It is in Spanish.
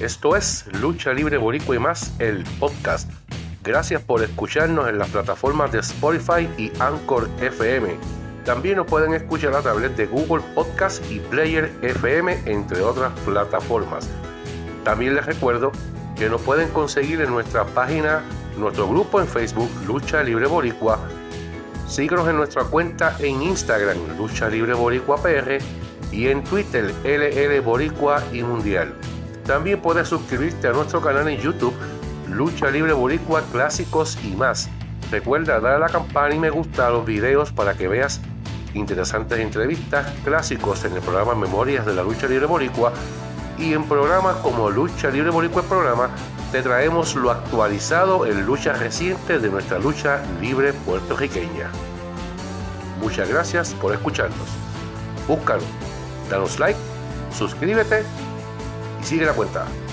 Esto es Lucha Libre Boricua y más, el podcast. Gracias por escucharnos en las plataformas de Spotify y Anchor FM. También nos pueden escuchar a través de Google Podcast y Player FM, entre otras plataformas. También les recuerdo que nos pueden conseguir en nuestra página, nuestro grupo en Facebook, Lucha Libre Boricua. Síguenos en nuestra cuenta en Instagram, Lucha Libre Boricua PR, y en Twitter, LL Boricua y Mundial. También puedes suscribirte a nuestro canal en YouTube, Lucha Libre Boricua Clásicos y más. Recuerda dar a la campana y me gusta a los videos para que veas interesantes entrevistas clásicos en el programa Memorias de la Lucha Libre Boricua y en programas como Lucha Libre Boricua programa te traemos lo actualizado en lucha reciente de nuestra lucha libre puertorriqueña. Muchas gracias por escucharnos. Búscanos, danos like, suscríbete sigue la cuenta.